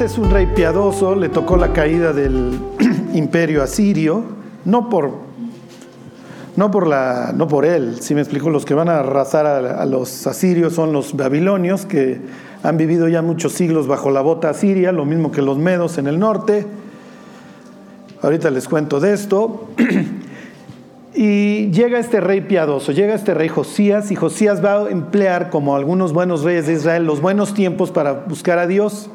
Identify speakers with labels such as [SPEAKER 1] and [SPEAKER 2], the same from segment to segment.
[SPEAKER 1] Es un rey piadoso, le tocó la caída del imperio asirio, no por, no por, la, no por él, si me explico, los que van a arrasar a, a los asirios son los babilonios, que han vivido ya muchos siglos bajo la bota asiria, lo mismo que los medos en el norte. Ahorita les cuento de esto. Y llega este rey piadoso, llega este rey Josías, y Josías va a emplear, como algunos buenos reyes de Israel, los buenos tiempos para buscar a Dios.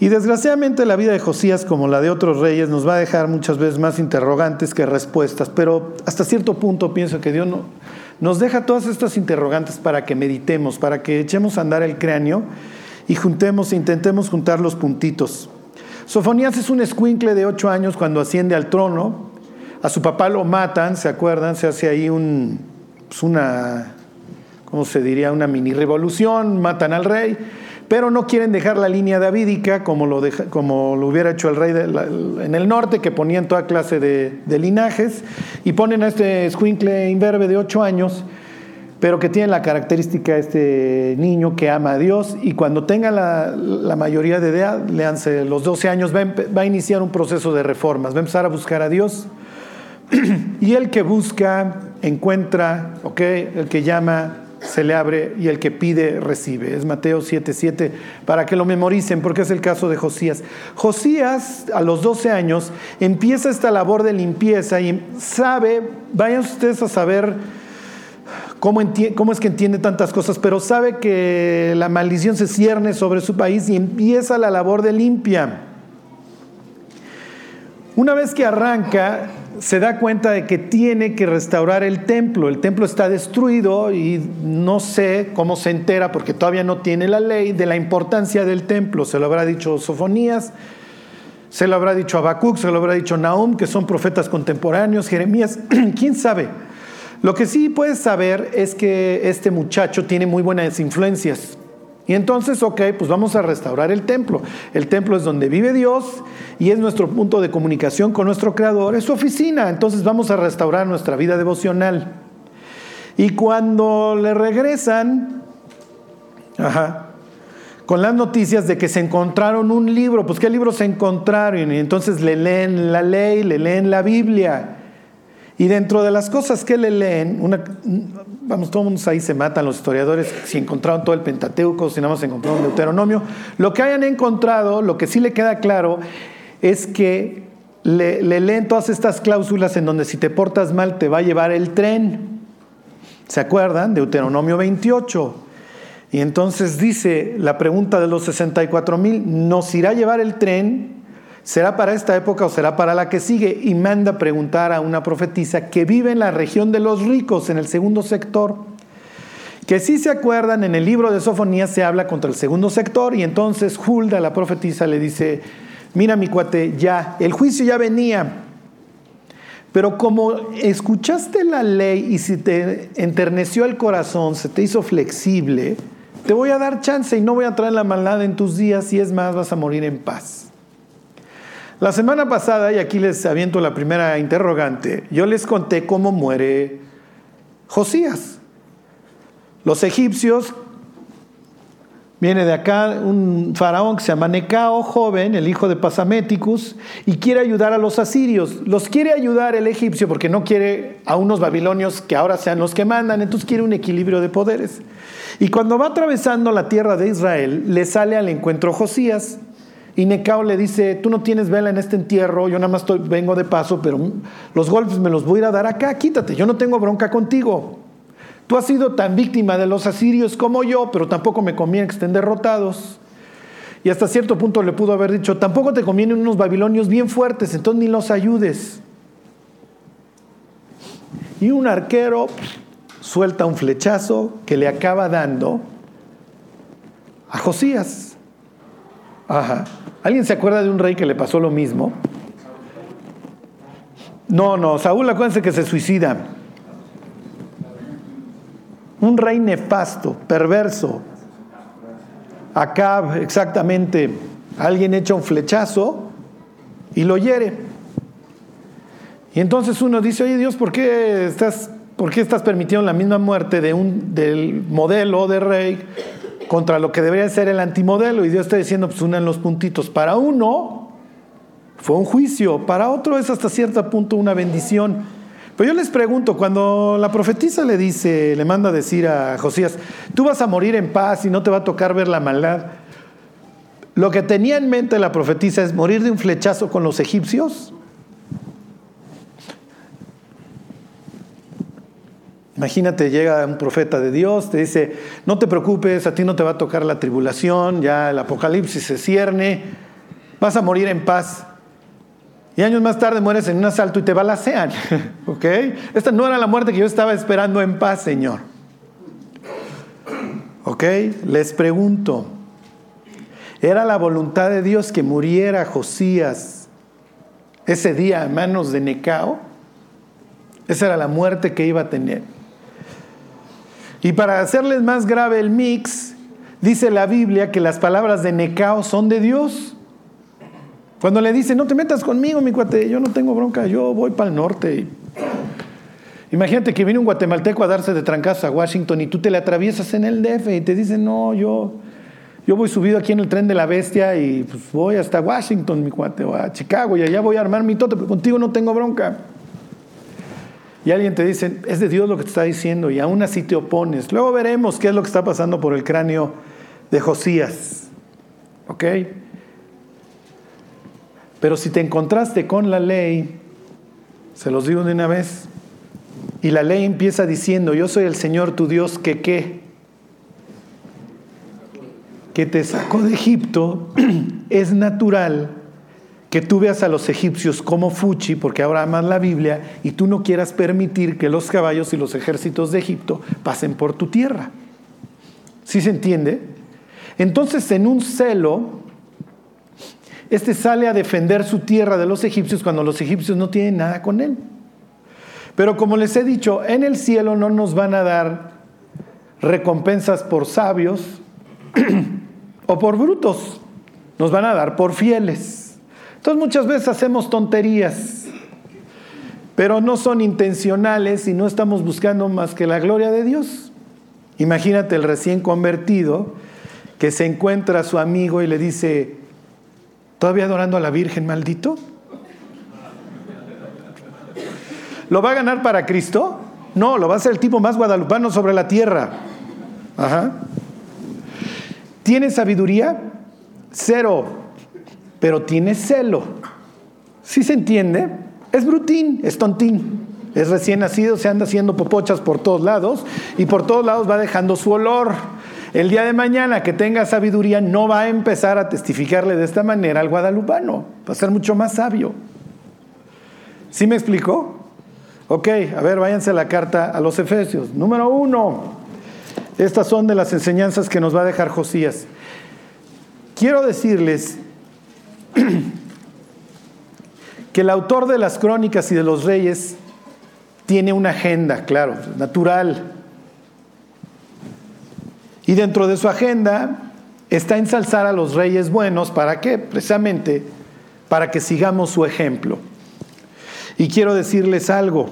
[SPEAKER 1] Y desgraciadamente la vida de Josías, como la de otros reyes, nos va a dejar muchas veces más interrogantes que respuestas, pero hasta cierto punto pienso que Dios nos deja todas estas interrogantes para que meditemos, para que echemos a andar el cráneo y juntemos, e intentemos juntar los puntitos. Sofonías es un escuincle de ocho años cuando asciende al trono, a su papá lo matan, ¿se acuerdan? Se hace ahí un, pues una, ¿cómo se diría? Una mini revolución, matan al rey, pero no quieren dejar la línea davídica como lo, como lo hubiera hecho el rey en el norte, que ponían toda clase de, linajes, y ponen a este escuincle imberbe de ocho años, pero que tiene la característica de este niño que ama a Dios y cuando tenga la, mayoría de edad, leanse los 12 años, va va a, iniciar un proceso de reformas, va a empezar a buscar a Dios y el que busca, encuentra. El que llama, se le abre y el que pide, recibe. Es Mateo 7:7 para que lo memoricen porque es el caso de Josías. Josías a los 12 años empieza esta labor de limpieza y sabe, vayan ustedes a saber cómo, cómo es que entiende tantas cosas, pero sabe que la maldición se cierne sobre su país y empieza la labor de limpia. Una vez que arranca, se da cuenta de que tiene que restaurar el templo. El templo está destruido y no sé cómo se entera, porque todavía no tiene la ley, de la importancia del templo. Se lo habrá dicho Sofonías, se lo habrá dicho Habacuc, se lo habrá dicho Nahum, que son profetas contemporáneos, Jeremías, quién sabe. Lo que sí puedes saber es que este muchacho tiene muy buenas influencias. Y entonces, ok, pues vamos a restaurar el templo. El templo es donde vive Dios y es nuestro punto de comunicación con nuestro Creador, es su oficina. Entonces vamos a restaurar nuestra vida devocional. Y cuando le regresan, con las noticias de que se encontraron un libro, pues ¿qué libro se encontraron? Y entonces le leen la ley, le leen la Biblia. Y dentro de las cosas que le leen, una, vamos, todos ahí se matan los historiadores, si encontraron todo el Pentateuco, si nada más encontraron Deuteronomio, lo que hayan encontrado, lo que sí le queda claro, es que le, le leen todas estas cláusulas en donde si te portas mal te va a llevar el tren. ¿Se acuerdan? Deuteronomio 28. Y entonces dice la pregunta de los 64 mil, ¿nos irá a llevar el tren? ¿Será para esta época o será para la que sigue? Y manda preguntar a una profetisa que vive en la región de los ricos, en el segundo sector. Que si se acuerdan, en el libro de Sofonías se habla contra el segundo sector y entonces Hulda, la profetisa, le dice, mira mi cuate, ya, el juicio ya venía, pero como escuchaste la ley y si te enterneció el corazón, se te hizo flexible, te voy a dar chance y no voy a traer la maldad en tus días y es más, vas a morir en paz. La semana pasada, y aquí les aviento la primera interrogante, yo les conté cómo muere Josías. Los egipcios, viene de acá un faraón que se llama Necao, joven, el hijo de Pasaméticus, y quiere ayudar a los asirios. Los quiere ayudar el egipcio porque no quiere a unos babilonios que ahora sean los que mandan, entonces quiere un equilibrio de poderes. Y cuando va atravesando la tierra de Israel, le sale al encuentro Josías, y Necao le dice, tú no tienes vela en este entierro, yo nada más vengo de paso, pero los golpes me los voy a ir a dar acá, quítate, yo no tengo bronca contigo. Tú has sido tan víctima de los asirios como yo, pero tampoco me conviene que estén derrotados. Y hasta cierto punto le pudo haber dicho, tampoco te convienen unos babilonios bien fuertes, entonces ni los ayudes. Y un arquero suelta un flechazo que le acaba dando a Josías. Ajá. ¿Alguien se acuerda de un rey que le pasó lo mismo? No, no, Saúl acuérdense que se suicida. Un rey nefasto, perverso. Acá, exactamente, alguien echa un flechazo y lo hiere. Y entonces uno dice, oye Dios, ¿por qué estás, por qué estás permitiendo la misma muerte de un, del modelo de rey contra lo que debería ser el antimodelo. Y Dios está diciendo, pues unan los puntitos. Para uno fue un juicio, para otro es hasta cierto punto una bendición. Pero yo les pregunto, cuando la profetisa le dice, le manda a decir a Josías, tú vas a morir en paz y no te va a tocar ver la maldad. Lo que tenía en mente la profetisa es morir de un flechazo con los egipcios. Imagínate, llega un profeta de Dios, te dice, no te preocupes, a ti no te va a tocar la tribulación, ya el apocalipsis se cierne, vas a morir en paz. Y años más tarde mueres en un asalto y te balacean. ¿Ok? Esta no era la muerte que yo estaba esperando en paz, Señor. ¿Ok? Les pregunto, ¿era la voluntad de Dios que muriera Josías ese día a manos de Necao? Esa era la muerte que iba a tener. Y para hacerles más grave el mix, dice la Biblia que las palabras de Necao son de Dios. Cuando le dice, no te metas conmigo, mi cuate, yo no tengo bronca, yo voy para el norte. Imagínate que viene un guatemalteco a darse de trancazo a Washington y tú te le atraviesas en el DF y te dice, no, yo, yo voy subido aquí en el tren de la bestia y pues voy hasta Washington, mi cuate, o a Chicago y allá voy a armar mi tote, pero contigo no tengo bronca. Y alguien te dice, es de Dios lo que te está diciendo y aún así te opones. Luego veremos qué es lo que está pasando por el cráneo de Josías. ¿Ok? Pero si te encontraste con la ley, se los digo de una vez, y la ley empieza diciendo, yo soy el Señor tu Dios que qué, que te sacó de Egipto, es natural que tú veas a los egipcios como fuchi, porque ahora amas la Biblia, y tú no quieras permitir que los caballos y los ejércitos de Egipto pasen por tu tierra. ¿Sí se entiende? Entonces, en un celo, este sale a defender su tierra de los egipcios cuando los egipcios no tienen nada con él. Pero como les he dicho, en el cielo no nos van a dar recompensas por sabios o por brutos, nos van a dar por fieles. Entonces muchas veces hacemos tonterías, pero no son intencionales y no estamos buscando más que la gloria de Dios. Imagínate el recién convertido que se encuentra a su amigo y le dice, ¿todavía adorando a la Virgen maldito? ¿Lo va a ganar para Cristo? No, lo va a ser el tipo más guadalupano sobre la tierra. ¿Tiene sabiduría? Cero pero tiene celo. ¿Sí se entiende? Es brutín, es tontín. Es recién nacido, se anda haciendo popochas por todos lados y por todos lados va dejando su olor. El día de mañana que tenga sabiduría no va a empezar a testificarle de esta manera al guadalupano, va a ser mucho más sabio. ¿Sí me explicó? Ok, a ver, váyanse a la carta a los Efesios. Número uno, estas son de las enseñanzas que nos va a dejar Josías. Quiero decirles que el autor de las crónicas y de los reyes tiene una agenda, claro, natural. Y dentro de su agenda está ensalzar a los reyes buenos, ¿para qué? Precisamente para que sigamos su ejemplo. Y quiero decirles algo,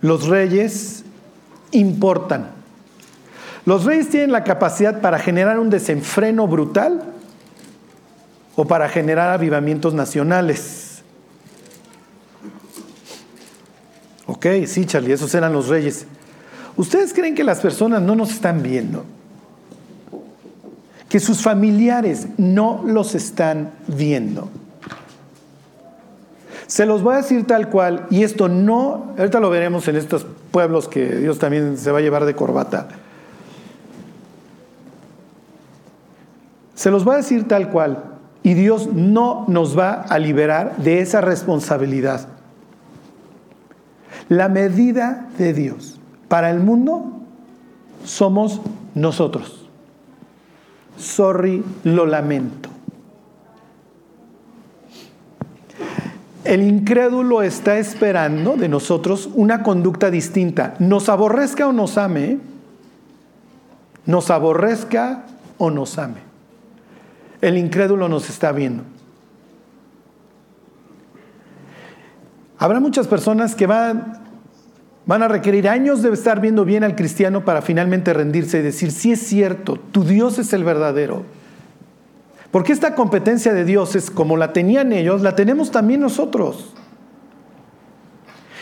[SPEAKER 1] los reyes importan. Los reyes tienen la capacidad para generar un desenfreno brutal o para generar avivamientos nacionales. Ok, sí, Charlie, esos eran los reyes. ¿Ustedes creen que las personas no nos están viendo? Que sus familiares no los están viendo. Se los voy a decir tal cual, y esto no, ahorita lo veremos en estos pueblos que Dios también se va a llevar de corbata. Se los voy a decir tal cual. Y Dios no nos va a liberar de esa responsabilidad. La medida de Dios para el mundo somos nosotros. Sorry, lo lamento. El incrédulo está esperando de nosotros una conducta distinta. Nos aborrezca o nos ame, nos aborrezca o nos ame. El incrédulo nos está viendo. Habrá muchas personas que van Van a requerir años de estar viendo bien al cristiano para finalmente rendirse y decir, sí es cierto, tu Dios es el verdadero. Porque esta competencia de Dios es como la tenían ellos, la tenemos también nosotros.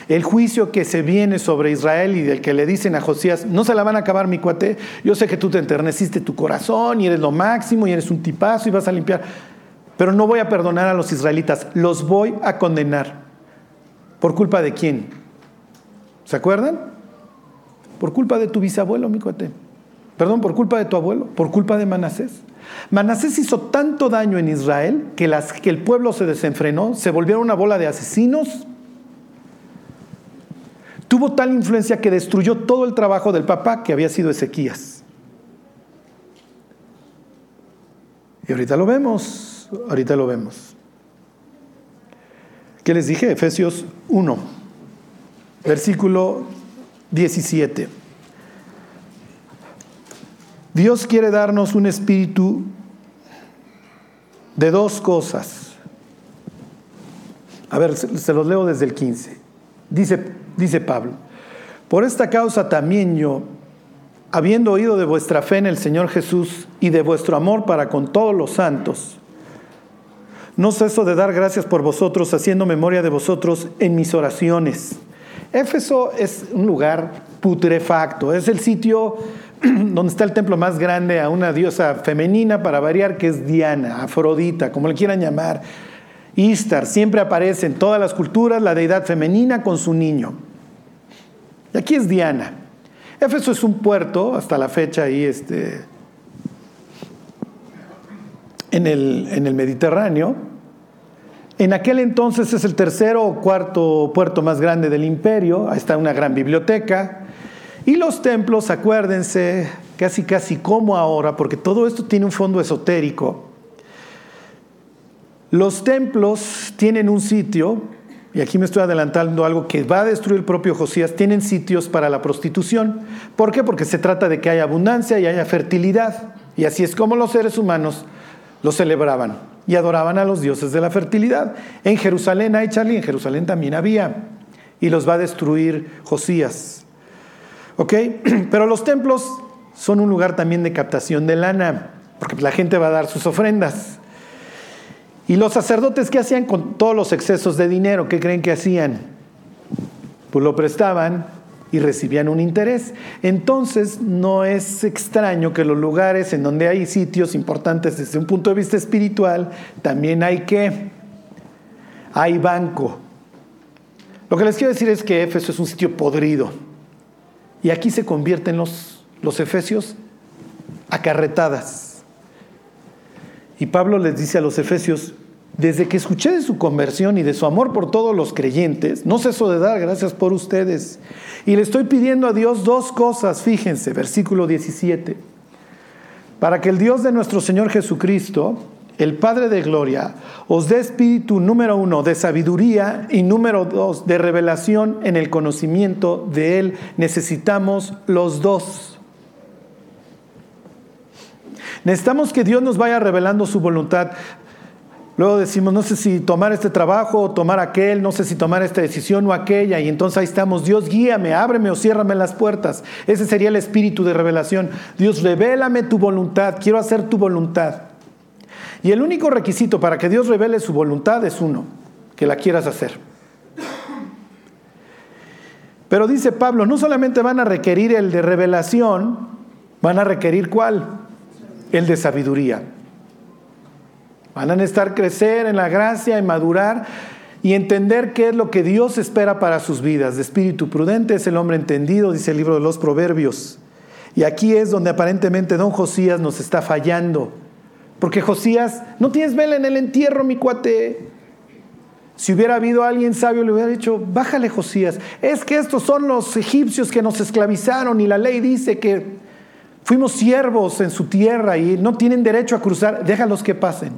[SPEAKER 1] El juicio que se viene sobre Israel y del que le dicen a Josías, no se la van a acabar mi cuate, yo sé que tú te enterneciste tu corazón y eres lo máximo y eres un tipazo y vas a limpiar, pero no voy a perdonar a los israelitas, los voy a condenar. ¿Por culpa de quién? ¿Se acuerdan? Por culpa de tu bisabuelo, mi cuate. Perdón, por culpa de tu abuelo, por culpa de Manasés. Manasés hizo tanto daño en Israel que, que el pueblo se desenfrenó, se volvieron una bola de asesinos. Tuvo tal influencia que destruyó todo el trabajo del papá que había sido Ezequías. Y ahorita lo vemos, ahorita lo vemos. ¿Qué les dije? Efesios 1, versículo 17. Dios quiere darnos un espíritu de dos cosas. A ver, se los leo desde el 15. Dice, dice Pablo, por esta causa también yo, habiendo oído de vuestra fe en el Señor Jesús y de vuestro amor para con todos los santos, no ceso de dar gracias por vosotros, haciendo memoria de vosotros en mis oraciones. Éfeso es un lugar putrefacto, es el sitio donde está el templo más grande a una diosa femenina, para variar, que es Diana, Afrodita, como le quieran llamar. Istar, siempre aparece en todas las culturas la deidad femenina con su niño. Aquí es Diana. Éfeso es un puerto, hasta la fecha ahí este, en, el, en el Mediterráneo. En aquel entonces es el tercero o cuarto puerto más grande del imperio. Ahí está una gran biblioteca. Y los templos, acuérdense, casi casi como ahora, porque todo esto tiene un fondo esotérico. Los templos tienen un sitio, y aquí me estoy adelantando algo que va a destruir el propio Josías, tienen sitios para la prostitución. ¿Por qué? Porque se trata de que haya abundancia y haya fertilidad. Y así es como los seres humanos lo celebraban y adoraban a los dioses de la fertilidad. En Jerusalén hay, Charlie, en Jerusalén también había. Y los va a destruir Josías. ¿Ok? Pero los templos son un lugar también de captación de lana, porque la gente va a dar sus ofrendas. Y los sacerdotes, ¿qué hacían con todos los excesos de dinero? ¿Qué creen que hacían? Pues lo prestaban y recibían un interés. Entonces no es extraño que los lugares en donde hay sitios importantes desde un punto de vista espiritual, también hay que, hay banco. Lo que les quiero decir es que Éfeso es un sitio podrido. Y aquí se convierten los, los efesios a carretadas. Y Pablo les dice a los efesios, desde que escuché de su conversión y de su amor por todos los creyentes, no ceso de dar gracias por ustedes. Y le estoy pidiendo a Dios dos cosas, fíjense, versículo 17, para que el Dios de nuestro Señor Jesucristo, el Padre de Gloria, os dé espíritu número uno de sabiduría y número dos de revelación en el conocimiento de Él. Necesitamos los dos. Necesitamos que Dios nos vaya revelando su voluntad. Luego decimos, no sé si tomar este trabajo o tomar aquel, no sé si tomar esta decisión o aquella. Y entonces ahí estamos, Dios guíame, ábreme o ciérrame las puertas. Ese sería el espíritu de revelación. Dios, revélame tu voluntad, quiero hacer tu voluntad. Y el único requisito para que Dios revele su voluntad es uno, que la quieras hacer. Pero dice Pablo, no solamente van a requerir el de revelación, van a requerir cuál? El de sabiduría. Van a necesitar crecer en la gracia y madurar y entender qué es lo que Dios espera para sus vidas. De espíritu prudente es el hombre entendido, dice el libro de los Proverbios. Y aquí es donde aparentemente don Josías nos está fallando. Porque Josías, no tienes vela en el entierro, mi cuate. Si hubiera habido alguien sabio, le hubiera dicho, bájale Josías. Es que estos son los egipcios que nos esclavizaron y la ley dice que fuimos siervos en su tierra y no tienen derecho a cruzar. Déjalos que pasen.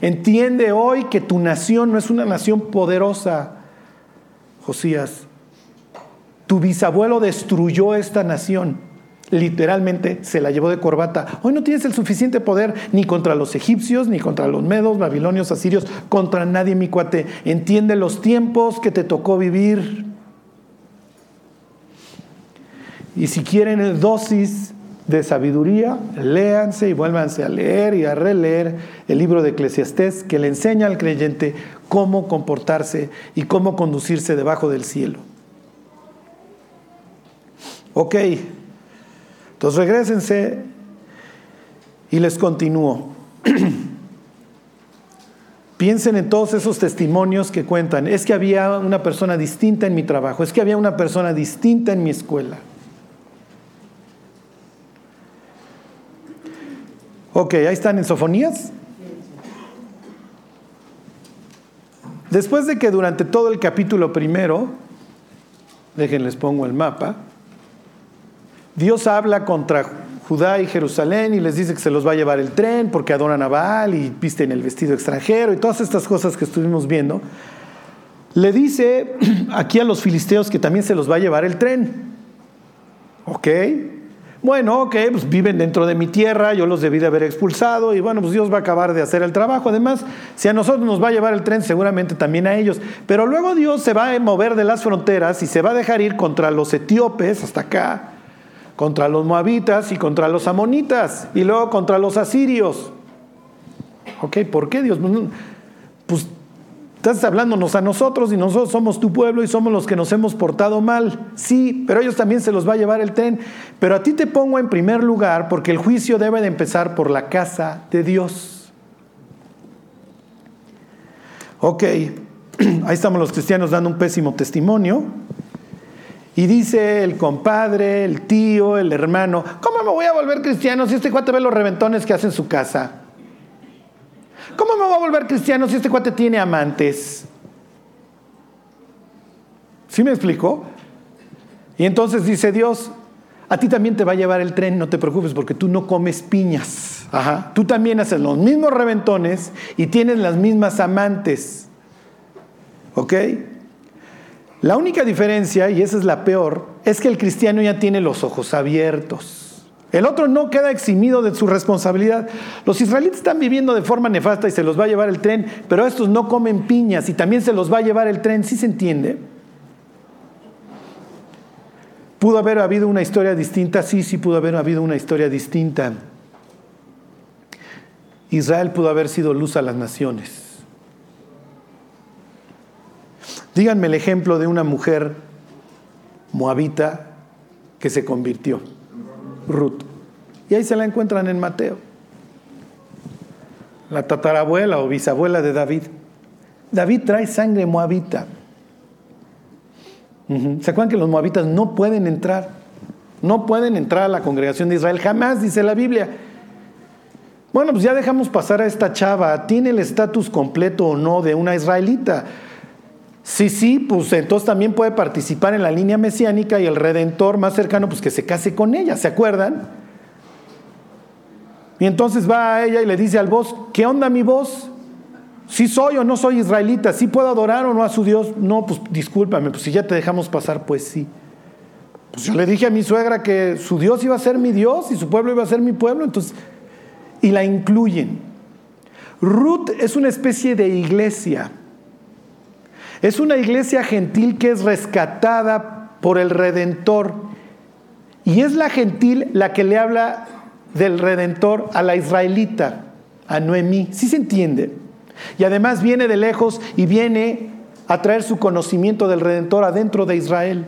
[SPEAKER 1] Entiende hoy que tu nación no es una nación poderosa, Josías. Tu bisabuelo destruyó esta nación literalmente se la llevó de corbata. Hoy no tienes el suficiente poder ni contra los egipcios, ni contra los medos, babilonios, asirios, contra nadie, mi cuate. Entiende los tiempos que te tocó vivir. Y si quieren dosis de sabiduría, léanse y vuélvanse a leer y a releer el libro de Eclesiastés que le enseña al creyente cómo comportarse y cómo conducirse debajo del cielo. Ok, entonces regresense y les continúo. Piensen en todos esos testimonios que cuentan. Es que había una persona distinta en mi trabajo, es que había una persona distinta en mi escuela. Ok, ahí están en Sofonías. Después de que durante todo el capítulo primero, déjenles pongo el mapa, Dios habla contra Judá y Jerusalén y les dice que se los va a llevar el tren porque adoran a Baal y visten el vestido extranjero y todas estas cosas que estuvimos viendo. Le dice aquí a los filisteos que también se los va a llevar el tren. ¿Ok? Bueno, ok, pues viven dentro de mi tierra, yo los debí de haber expulsado y bueno, pues Dios va a acabar de hacer el trabajo. Además, si a nosotros nos va a llevar el tren, seguramente también a ellos. Pero luego Dios se va a mover de las fronteras y se va a dejar ir contra los etíopes hasta acá, contra los moabitas y contra los amonitas y luego contra los asirios. Ok, ¿por qué Dios? Pues Estás hablándonos a nosotros y nosotros somos tu pueblo y somos los que nos hemos portado mal. Sí, pero ellos también se los va a llevar el tren. Pero a ti te pongo en primer lugar porque el juicio debe de empezar por la casa de Dios. Ok, ahí estamos los cristianos dando un pésimo testimonio. Y dice el compadre, el tío, el hermano, ¿cómo me voy a volver cristiano si este cuate ve los reventones que hace en su casa? ¿Cómo me voy a volver cristiano si este cuate tiene amantes? ¿Sí me explico? Y entonces dice Dios, a ti también te va a llevar el tren, no te preocupes porque tú no comes piñas. Ajá. Tú también haces los mismos reventones y tienes las mismas amantes. ¿Ok? La única diferencia, y esa es la peor, es que el cristiano ya tiene los ojos abiertos. El otro no queda eximido de su responsabilidad. Los israelitas están viviendo de forma nefasta y se los va a llevar el tren, pero estos no comen piñas y también se los va a llevar el tren, ¿sí se entiende? ¿Pudo haber habido una historia distinta? Sí, sí pudo haber habido una historia distinta. Israel pudo haber sido luz a las naciones. Díganme el ejemplo de una mujer moabita que se convirtió. Ruth. Y ahí se la encuentran en Mateo. La tatarabuela o bisabuela de David. David trae sangre moabita. ¿Se acuerdan que los moabitas no pueden entrar? No pueden entrar a la congregación de Israel. Jamás, dice la Biblia. Bueno, pues ya dejamos pasar a esta chava. ¿Tiene el estatus completo o no de una israelita? Sí, sí, pues entonces también puede participar en la línea mesiánica y el redentor más cercano, pues que se case con ella, ¿se acuerdan? Y entonces va a ella y le dice al voz, ¿qué onda mi voz? ¿Sí soy o no soy israelita? ¿Sí puedo adorar o no a su Dios? No, pues discúlpame, pues si ya te dejamos pasar, pues sí. Pues yo le dije a mi suegra que su Dios iba a ser mi Dios y su pueblo iba a ser mi pueblo, entonces, y la incluyen. Ruth es una especie de iglesia es una iglesia gentil que es rescatada por el Redentor. Y es la gentil la que le habla del Redentor a la israelita, a Noemí. ¿Sí se entiende? Y además viene de lejos y viene a traer su conocimiento del Redentor adentro de Israel.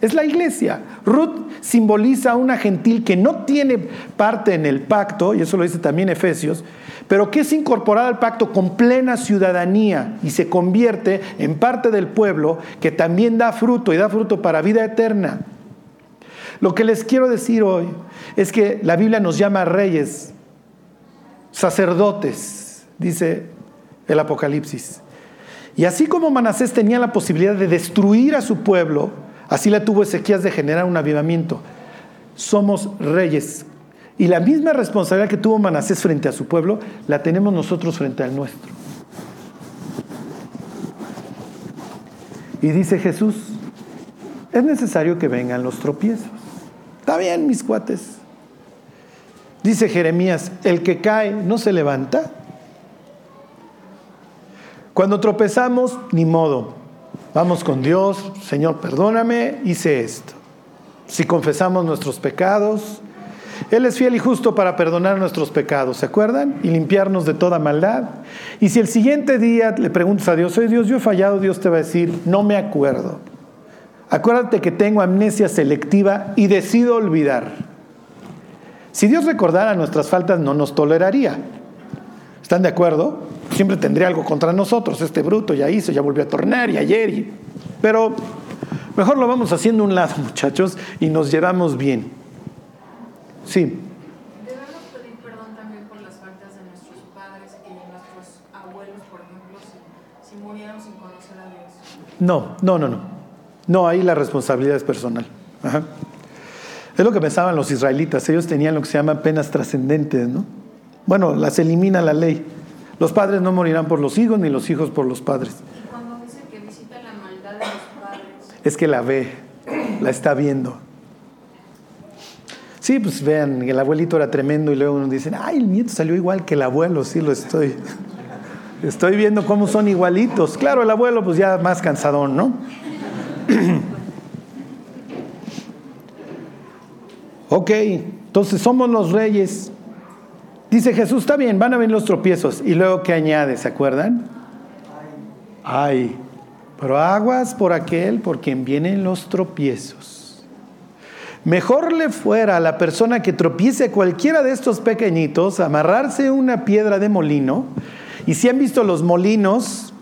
[SPEAKER 1] Es la iglesia. Ruth simboliza a una gentil que no tiene parte en el pacto, y eso lo dice también Efesios, pero que es incorporada al pacto con plena ciudadanía y se convierte en parte del pueblo que también da fruto y da fruto para vida eterna. Lo que les quiero decir hoy es que la Biblia nos llama reyes, sacerdotes, dice el Apocalipsis. Y así como Manasés tenía la posibilidad de destruir a su pueblo, así la tuvo Ezequías de generar un avivamiento. Somos reyes y la misma responsabilidad que tuvo Manasés frente a su pueblo, la tenemos nosotros frente al nuestro. Y dice Jesús, es necesario que vengan los tropiezos. Está bien, mis cuates. Dice Jeremías, el que cae no se levanta. Cuando tropezamos, ni modo. Vamos con Dios, Señor, perdóname, hice esto. si confesamos nuestros pecados. Él es fiel y justo para perdonar nuestros pecados, ¿se acuerdan? Y limpiarnos de toda maldad. Y si el siguiente día le preguntas a Dios, soy Dios, yo he fallado, Dios te va a decir, no me acuerdo. Acuérdate que tengo amnesia selectiva y decido olvidar. Si Dios recordara nuestras faltas, no nos toleraría. ¿Están de acuerdo? Siempre tendría algo contra nosotros. Este bruto ya hizo, ya volvió a tornar y ayer. Pero mejor lo vamos haciendo un lado, muchachos, y nos llevamos bien. Sí.
[SPEAKER 2] Debemos pedir perdón también por las faltas de nuestros padres y de nuestros abuelos, por ejemplo, si, si murieron sin conocer a Dios.
[SPEAKER 1] No, no, no, no. No, ahí la responsabilidad es personal. Ajá. Es lo que pensaban los israelitas. Ellos tenían lo que se llama penas trascendentes, ¿no? Bueno, las elimina la ley. Los padres no morirán por los hijos, ni los hijos por los padres.
[SPEAKER 2] Y cuando dice que visita la maldad de los padres,
[SPEAKER 1] Es que la ve, la está viendo. Sí, pues vean, el abuelito era tremendo y luego uno dicen, ay, el nieto salió igual que el abuelo, sí lo estoy. Estoy viendo cómo son igualitos. Claro, el abuelo pues ya más cansadón, ¿no? ok, entonces somos los reyes. Dice Jesús, está bien, van a venir los tropiezos. Y luego, ¿qué añade? ¿Se acuerdan? Ay, pero aguas por aquel por quien vienen los tropiezos. Mejor le fuera a la persona que tropiece cualquiera de estos pequeñitos amarrarse una piedra de molino. Y si han visto los molinos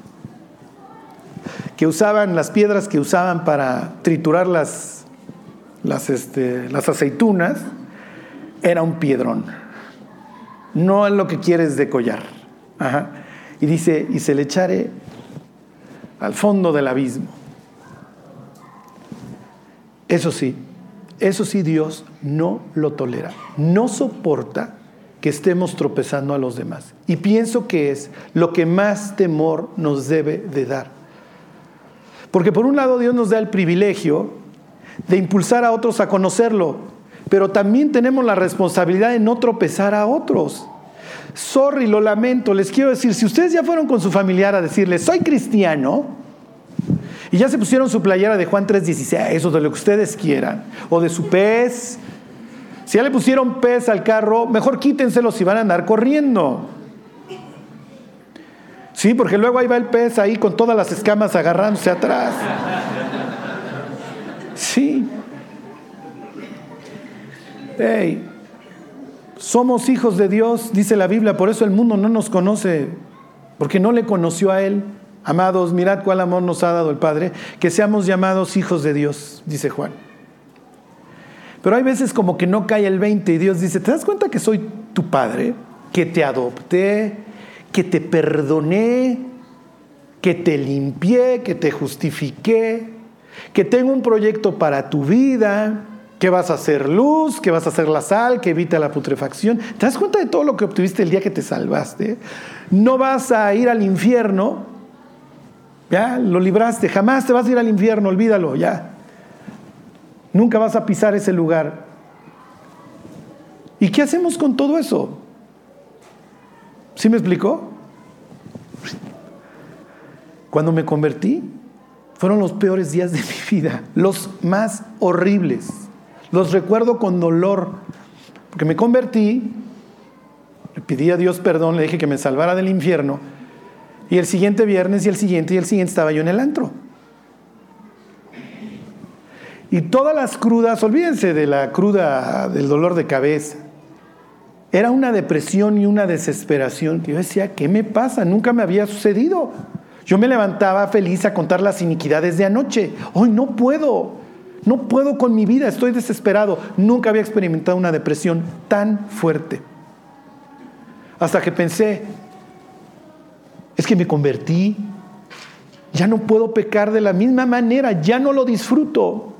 [SPEAKER 1] que usaban, las piedras que usaban para triturar las, las, este, las aceitunas, era un piedrón. No es lo que quieres de collar. Ajá. Y dice, y se le echare al fondo del abismo. Eso sí, eso sí Dios no lo tolera, no soporta que estemos tropezando a los demás. Y pienso que es lo que más temor nos debe de dar. Porque por un lado Dios nos da el privilegio de impulsar a otros a conocerlo, pero también tenemos la responsabilidad de no tropezar a otros. Sorry, lo lamento, les quiero decir, si ustedes ya fueron con su familiar a decirle, soy cristiano, y ya se pusieron su playera de Juan 3:16, o de lo que ustedes quieran, o de su pez, si ya le pusieron pez al carro, mejor quítenselo si van a andar corriendo. Sí, porque luego ahí va el pez ahí con todas las escamas agarrándose atrás. Sí. Hey, somos hijos de Dios, dice la Biblia, por eso el mundo no nos conoce, porque no le conoció a Él. Amados, mirad cuál amor nos ha dado el Padre, que seamos llamados hijos de Dios, dice Juan. Pero hay veces como que no cae el 20 y Dios dice, ¿te das cuenta que soy tu Padre? Que te adopté, que te perdoné, que te limpié, que te justifiqué, que tengo un proyecto para tu vida, que vas a hacer luz, que vas a hacer la sal, que evita la putrefacción. ¿Te das cuenta de todo lo que obtuviste el día que te salvaste? No vas a ir al infierno, ya lo libraste, jamás te vas a ir al infierno, olvídalo, ya. Nunca vas a pisar ese lugar. ¿Y qué hacemos con todo eso? ¿Sí me explicó? Cuando me convertí, fueron los peores días de mi vida, los más horribles. Los recuerdo con dolor, porque me convertí, le pedí a Dios perdón, le dije que me salvara del infierno, y el siguiente viernes y el siguiente y el siguiente estaba yo en el antro. Y todas las crudas, olvídense de la cruda del dolor de cabeza, era una depresión y una desesperación. Yo decía, ¿qué me pasa? Nunca me había sucedido. Yo me levantaba feliz a contar las iniquidades de anoche. Hoy no puedo. No puedo con mi vida, estoy desesperado. Nunca había experimentado una depresión tan fuerte. Hasta que pensé, es que me convertí. Ya no puedo pecar de la misma manera, ya no lo disfruto.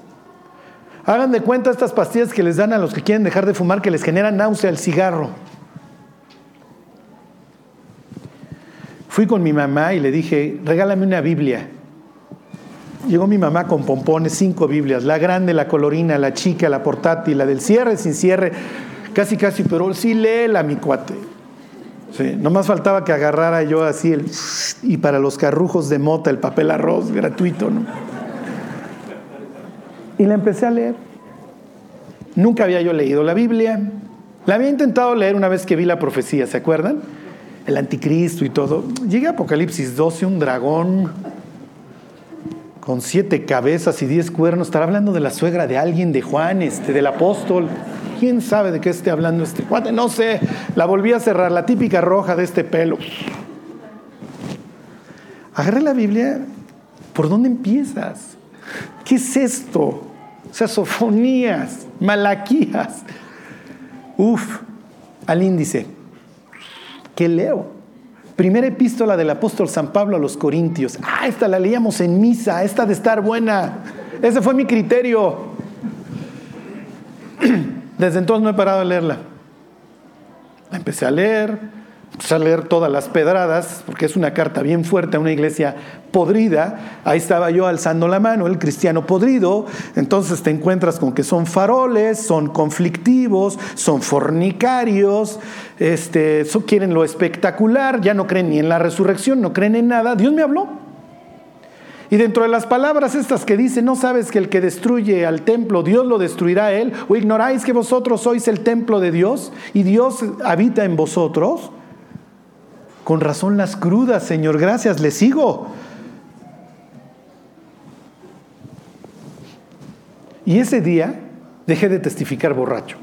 [SPEAKER 1] Hagan de cuenta estas pastillas que les dan a los que quieren dejar de fumar que les generan náusea el cigarro. Fui con mi mamá y le dije, regálame una Biblia. Llegó mi mamá con pompones, cinco Biblias, la grande, la colorina, la chica, la portátil, la del cierre, sin cierre, casi, casi, pero sí léela, mi cuate. Sí, nomás faltaba que agarrara yo así el... Y para los carrujos de mota, el papel arroz gratuito, ¿no? Y la empecé a leer. Nunca había yo leído la Biblia. La había intentado leer una vez que vi la profecía, ¿se acuerdan? El anticristo y todo. Llegué a Apocalipsis 12, un dragón con siete cabezas y diez cuernos. Estará hablando de la suegra de alguien, de Juan, este, del apóstol. ¿Quién sabe de qué esté hablando este cuate? No sé. La volví a cerrar, la típica roja de este pelo. Agarré la Biblia. ¿Por dónde empiezas? ¿Qué es esto? O sea, malaquías. Uf, al índice. ¿Qué leo? Primera epístola del apóstol San Pablo a los Corintios. Ah, esta la leíamos en misa, esta de estar buena. Ese fue mi criterio. Desde entonces no he parado de leerla. La empecé a leer, a leer todas las pedradas, porque es una carta bien fuerte a una iglesia podrida. Ahí estaba yo alzando la mano, el cristiano podrido. Entonces te encuentras con que son faroles, son conflictivos, son fornicarios, este, quieren lo espectacular, ya no creen ni en la resurrección, no creen en nada. Dios me habló. Y dentro de las palabras estas que dice, no sabes que el que destruye al templo, Dios lo destruirá a él, o ignoráis que vosotros sois el templo de Dios y Dios habita en vosotros. Con razón las crudas, Señor, gracias, le sigo. Y ese día dejé de testificar borracho.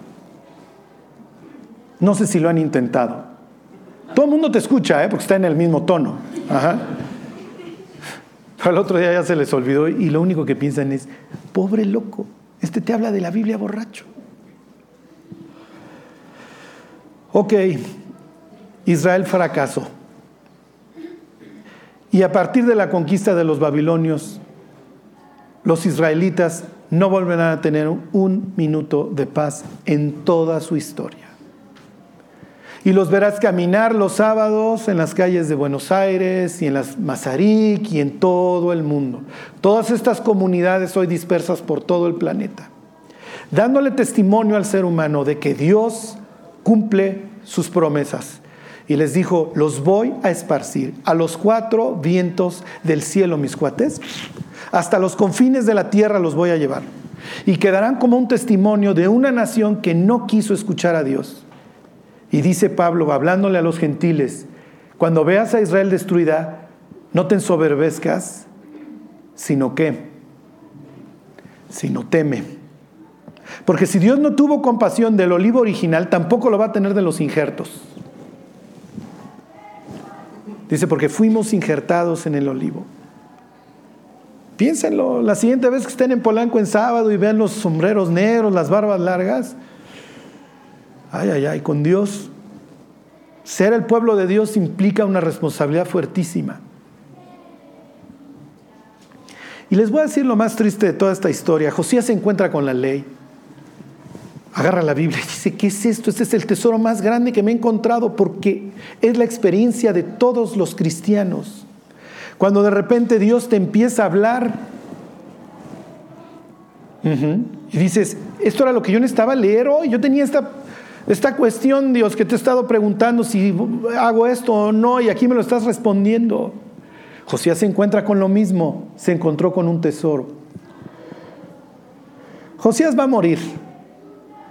[SPEAKER 1] No sé si lo han intentado. Todo el mundo te escucha, ¿eh? porque está en el mismo tono. Al otro día ya se les olvidó y lo único que piensan es, pobre loco, este te habla de la Biblia borracho. Ok, Israel fracasó. Y a partir de la conquista de los babilonios, los israelitas no volverán a tener un minuto de paz en toda su historia. Y los verás caminar los sábados en las calles de Buenos Aires y en las Mazarik y en todo el mundo. Todas estas comunidades hoy dispersas por todo el planeta, dándole testimonio al ser humano de que Dios cumple sus promesas y les dijo, los voy a esparcir a los cuatro vientos del cielo, mis cuates, hasta los confines de la tierra los voy a llevar. Y quedarán como un testimonio de una nación que no quiso escuchar a Dios. Y dice Pablo, hablándole a los gentiles, cuando veas a Israel destruida, no te ensoberbezcas, sino que, sino teme. Porque si Dios no tuvo compasión del olivo original, tampoco lo va a tener de los injertos. Dice, porque fuimos injertados en el olivo. Piénsenlo, la siguiente vez que estén en Polanco en sábado y vean los sombreros negros, las barbas largas. Ay, ay, ay, con Dios. Ser el pueblo de Dios implica una responsabilidad fuertísima. Y les voy a decir lo más triste de toda esta historia. Josías se encuentra con la ley agarra la Biblia y dice, ¿qué es esto? Este es el tesoro más grande que me he encontrado porque es la experiencia de todos los cristianos. Cuando de repente Dios te empieza a hablar y dices, esto era lo que yo necesitaba leer hoy, yo tenía esta, esta cuestión, Dios, que te he estado preguntando si hago esto o no y aquí me lo estás respondiendo. Josías se encuentra con lo mismo, se encontró con un tesoro. Josías va a morir.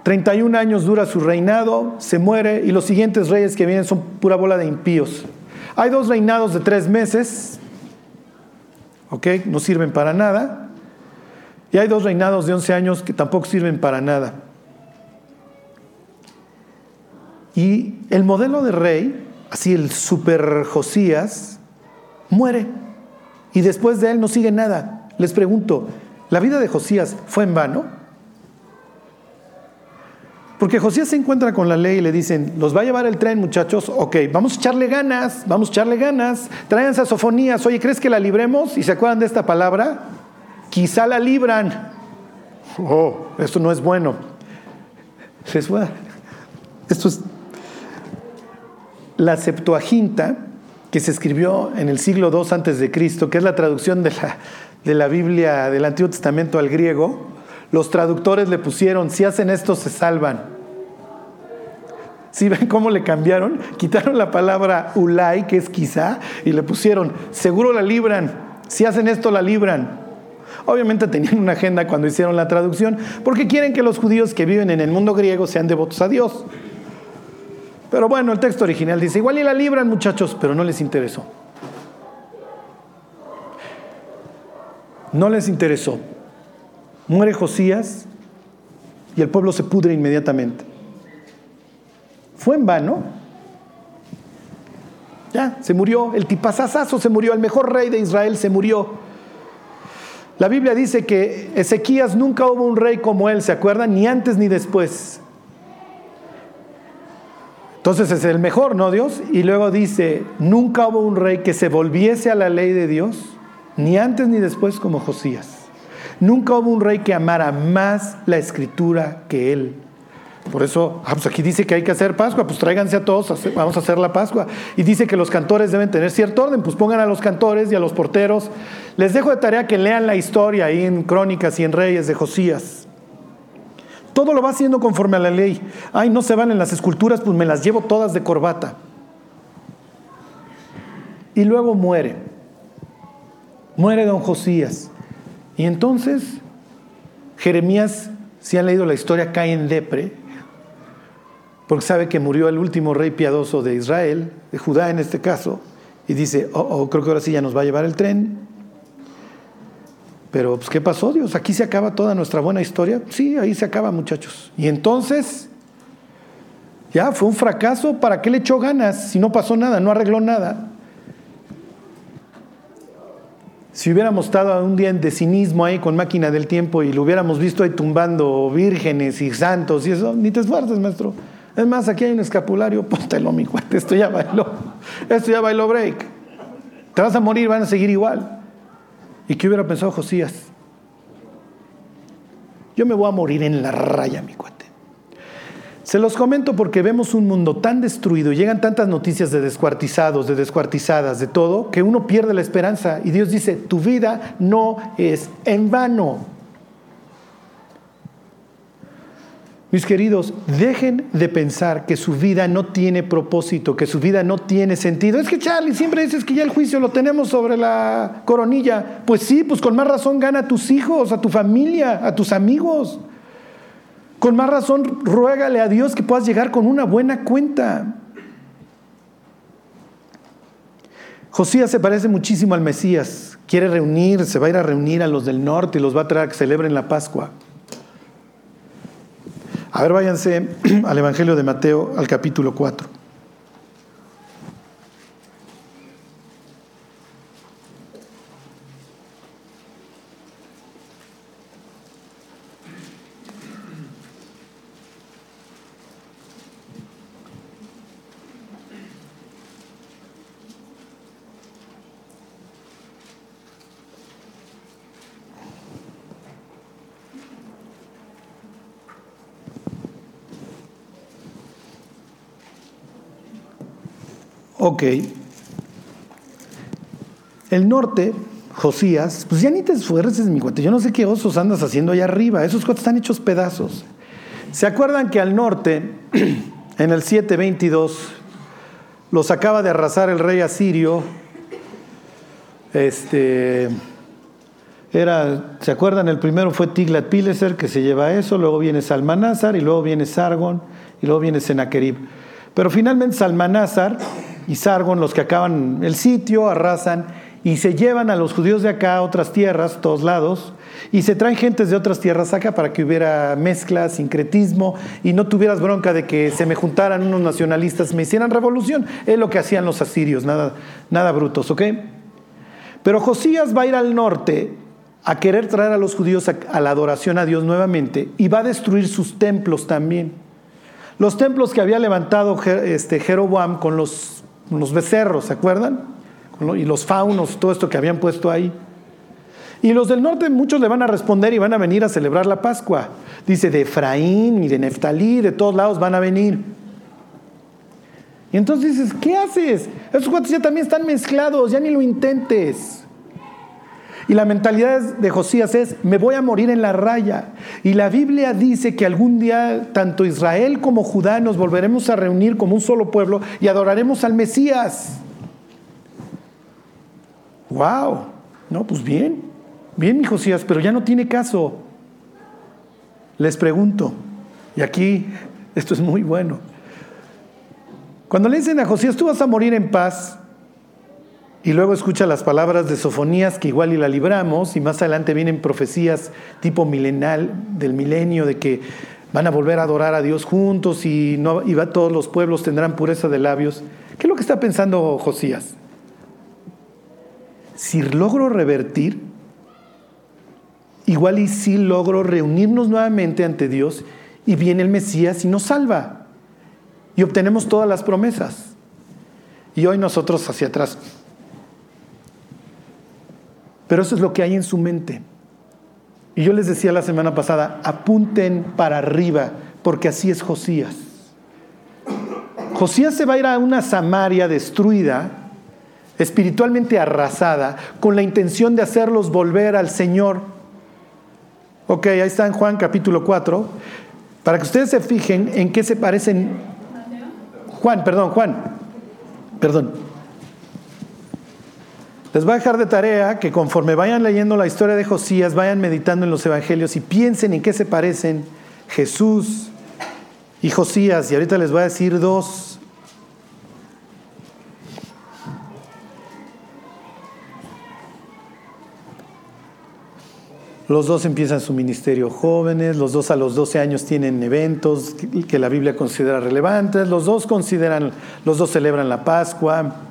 [SPEAKER 1] 31 años dura su reinado, se muere y los siguientes reyes que vienen son pura bola de impíos. Hay dos reinados de tres meses, ¿ok? No sirven para nada. Y hay dos reinados de 11 años que tampoco sirven para nada. Y el modelo de rey, así el super Josías, muere. Y después de él no sigue nada. Les pregunto, ¿la vida de Josías fue en vano? Porque Josías se encuentra con la ley y le dicen, los va a llevar el tren muchachos, ok, vamos a echarle ganas, vamos a echarle ganas, traen sasofonías, oye, ¿crees que la libremos? ¿Y se acuerdan de esta palabra? Quizá la libran. Oh, esto no es bueno. Esto es la Septuaginta, que se escribió en el siglo II antes de Cristo, que es la traducción de la, de la Biblia del Antiguo Testamento al griego, los traductores le pusieron, si hacen esto se salvan. Si ven cómo le cambiaron? Quitaron la palabra ulai, que es quizá, y le pusieron, seguro la libran. Si hacen esto, la libran. Obviamente tenían una agenda cuando hicieron la traducción, porque quieren que los judíos que viven en el mundo griego sean devotos a Dios. Pero bueno, el texto original dice, igual y la libran muchachos, pero no les interesó. No les interesó. Muere Josías y el pueblo se pudre inmediatamente. ¿Fue en vano? Ya, se murió. El tipazazazo se murió. El mejor rey de Israel se murió. La Biblia dice que Ezequías nunca hubo un rey como él, ¿se acuerdan? Ni antes ni después. Entonces es el mejor, ¿no, Dios? Y luego dice, nunca hubo un rey que se volviese a la ley de Dios, ni antes ni después como Josías. Nunca hubo un rey que amara más la escritura que él. Por eso, ah, pues aquí dice que hay que hacer Pascua, pues tráiganse a todos, vamos a hacer la Pascua. Y dice que los cantores deben tener cierto orden, pues pongan a los cantores y a los porteros. Les dejo de tarea que lean la historia ahí en Crónicas y en Reyes de Josías. Todo lo va haciendo conforme a la ley. Ay, no se van en las esculturas, pues me las llevo todas de corbata. Y luego muere. Muere don Josías. Y entonces Jeremías, si han leído la historia, cae en depre, porque sabe que murió el último rey piadoso de Israel, de Judá en este caso, y dice, oh, oh creo que ahora sí ya nos va a llevar el tren, pero, pues, ¿qué pasó, Dios? ¿Aquí se acaba toda nuestra buena historia? Sí, ahí se acaba, muchachos. Y entonces, ya fue un fracaso. ¿Para qué le echó ganas si no pasó nada, no arregló nada? Si hubiéramos estado un día en de cinismo ahí con máquina del tiempo y lo hubiéramos visto ahí tumbando vírgenes y santos y eso, ni te esfuerces, maestro. Es más, aquí hay un escapulario, póntelo, mi cuate, esto ya bailó. Esto ya bailó break. Te vas a morir, van a seguir igual. ¿Y qué hubiera pensado Josías? Yo me voy a morir en la raya, mi cuate. Se los comento porque vemos un mundo tan destruido, llegan tantas noticias de descuartizados, de descuartizadas, de todo, que uno pierde la esperanza. Y Dios dice, tu vida no es en vano. Mis queridos, dejen de pensar que su vida no tiene propósito, que su vida no tiene sentido. Es que Charlie, siempre dices que ya el juicio lo tenemos sobre la coronilla. Pues sí, pues con más razón gana a tus hijos, a tu familia, a tus amigos. Con más razón ruégale a Dios que puedas llegar con una buena cuenta. Josías se parece muchísimo al Mesías. Quiere reunir, se va a ir a reunir a los del norte y los va a traer a que celebren la Pascua. A ver, váyanse al Evangelio de Mateo, al capítulo 4. Ok. El norte, Josías, pues ya ni te esfuerces, mi cuate. Yo no sé qué osos andas haciendo allá arriba. Esos cuates están hechos pedazos. ¿Se acuerdan que al norte, en el 722, los acaba de arrasar el rey asirio? Este. Era, ¿se acuerdan? El primero fue Tiglat Pileser, que se lleva eso, luego viene Salmanázar, y luego viene Sargon, y luego viene Senaquerib. Pero finalmente Salmanázar y Sargon, los que acaban el sitio, arrasan y se llevan a los judíos de acá a otras tierras, todos lados, y se traen gentes de otras tierras acá para que hubiera mezcla, sincretismo y no tuvieras bronca de que se me juntaran unos nacionalistas, me hicieran revolución. Es lo que hacían los asirios, nada, nada brutos, ¿ok? Pero Josías va a ir al norte a querer traer a los judíos a la adoración a Dios nuevamente y va a destruir sus templos también. Los templos que había levantado este, Jeroboam con los, los becerros, ¿se acuerdan? Y los faunos, todo esto que habían puesto ahí. Y los del norte muchos le van a responder y van a venir a celebrar la Pascua. Dice, de Efraín y de Neftalí, de todos lados van a venir. Y entonces dices, ¿qué haces? Esos cuantos ya también están mezclados, ya ni lo intentes. Y la mentalidad de Josías es, me voy a morir en la raya. Y la Biblia dice que algún día tanto Israel como Judá nos volveremos a reunir como un solo pueblo y adoraremos al Mesías. ¡Wow! No, pues bien. Bien, mi Josías, pero ya no tiene caso. Les pregunto, y aquí esto es muy bueno. Cuando le dicen a Josías, tú vas a morir en paz, y luego escucha las palabras de Sofonías, que igual y la libramos, y más adelante vienen profecías tipo milenal, del milenio, de que van a volver a adorar a Dios juntos y, no, todos los pueblos tendrán pureza de labios. ¿Qué es lo que está pensando Josías? Si logro revertir, igual y si logro reunirnos nuevamente ante Dios y viene el Mesías y nos salva. Y obtenemos todas las promesas. Y hoy nosotros hacia atrás. Pero eso es lo que hay en su mente. Y yo les decía la semana pasada, apunten para arriba, porque así es Josías. Josías se va a ir a una Samaria destruida, espiritualmente arrasada, con la intención de hacerlos volver al Señor. Ok, ahí está en Juan capítulo 4, para que ustedes se fijen en qué se parecen. Juan, perdón, Juan, perdón. Les voy a dejar de tarea que conforme vayan leyendo la historia de Josías, vayan meditando en los evangelios y piensen en qué se parecen Jesús y Josías. Y ahorita les voy a decir dos. Los dos empiezan su ministerio jóvenes, los dos a los 12 años tienen eventos que la Biblia considera relevantes, los dos consideran, los dos celebran la Pascua.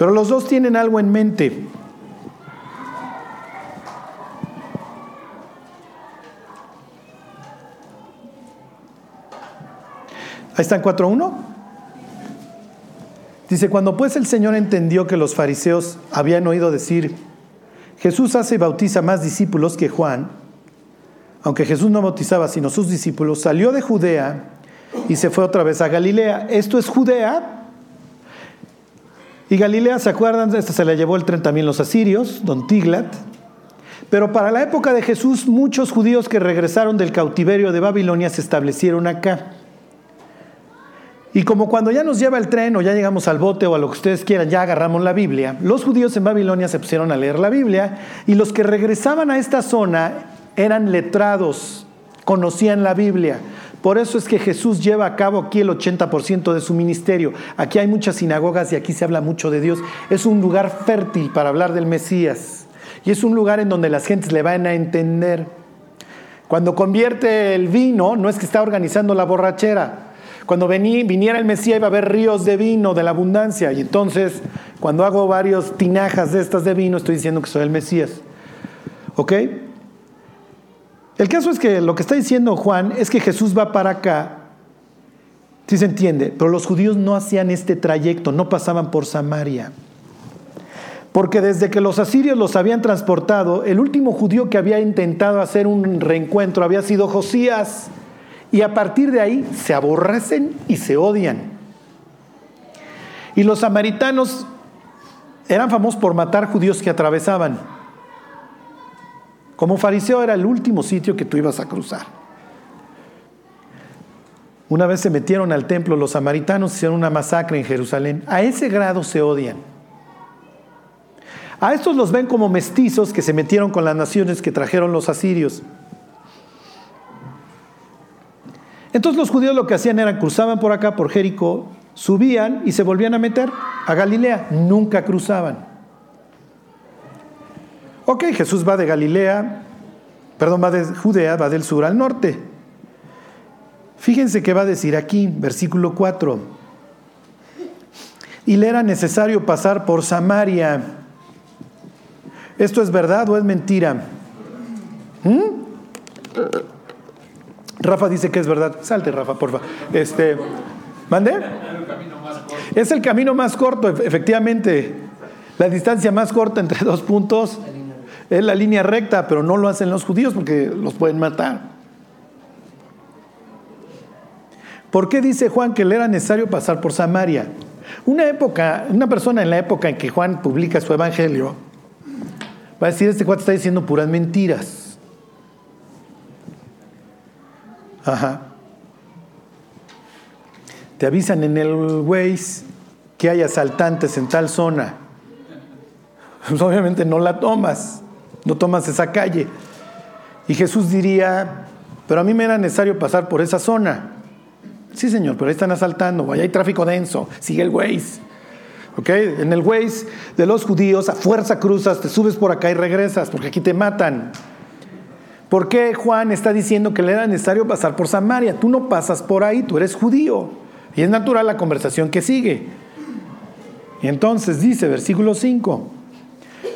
[SPEAKER 1] Pero los dos tienen algo en mente. Ahí están 4.1. Dice, cuando pues el Señor entendió que los fariseos habían oído decir, Jesús hace y bautiza más discípulos que Juan, aunque Jesús no bautizaba sino sus discípulos, salió de Judea y se fue otra vez a Galilea. Esto es Judea, y Galilea, ¿se acuerdan? Esta se la llevó el tren también los asirios, don Tiglat. Pero para la época de Jesús, muchos judíos que regresaron del cautiverio de Babilonia se establecieron acá. Y como cuando ya nos lleva el tren o ya llegamos al bote o a lo que ustedes quieran, ya agarramos la Biblia, los judíos en Babilonia se pusieron a leer la Biblia y los que regresaban a esta zona eran letrados, conocían la Biblia. Por eso es que Jesús lleva a cabo aquí el 80% de su ministerio. Aquí hay muchas sinagogas y aquí se habla mucho de Dios. Es un lugar fértil para hablar del Mesías. Y es un lugar en donde las gentes le van a entender. Cuando convierte el vino, no es que está organizando la borrachera. Cuando viniera el Mesías iba a haber ríos de vino, de la abundancia. Y entonces, cuando hago varios tinajas de estas de vino, estoy diciendo que soy el Mesías. ¿Ok? El caso es que lo que está diciendo Juan es que Jesús va para acá, si se entiende, pero los judíos no hacían este trayecto, no pasaban por Samaria. Porque desde que los asirios los habían transportado, el último judío que había intentado hacer un reencuentro había sido Josías. Y a partir de ahí se aborrecen y se odian. Y los samaritanos eran famosos por matar judíos que atravesaban. Como fariseo era el último sitio que tú ibas a cruzar. Una vez se metieron al templo los samaritanos, hicieron una masacre en Jerusalén. A ese grado se odian. A estos los ven como mestizos que se metieron con las naciones que trajeron los asirios. Entonces los judíos lo que hacían era cruzaban por acá, por Jericó, subían y se volvían a meter a Galilea. Nunca cruzaban. Ok, Jesús va de Galilea, perdón, va de Judea, va del sur al norte. Fíjense qué va a decir aquí, versículo 4. Y le era necesario pasar por Samaria. ¿Esto es verdad o es mentira? ¿Mm? Rafa dice que es verdad. Salte, Rafa, porfa. Este, ¿Mande? Es el camino más corto, efectivamente. La distancia más corta entre dos puntos es la línea recta, pero no lo hacen los judíos porque los pueden matar. ¿Por qué dice Juan que le era necesario pasar por Samaria? Una época, una persona en la época en que Juan publica su evangelio va a decir, este cuate está diciendo puras mentiras. Ajá. Te avisan en el Waze que hay asaltantes en tal zona. Pues obviamente no la tomas. Tomas esa calle. Y Jesús diría, pero a mí me era necesario pasar por esa zona. Sí, señor, pero ahí están asaltando, o hay tráfico denso, sigue el Waze. ¿Ok? En el Waze de los judíos, a fuerza cruzas, te subes por acá y regresas, porque aquí te matan. ¿Por qué Juan está diciendo que le era necesario pasar por Samaria? Tú no pasas por ahí, tú eres judío. Y es natural la conversación que sigue. Y entonces dice, versículo 5,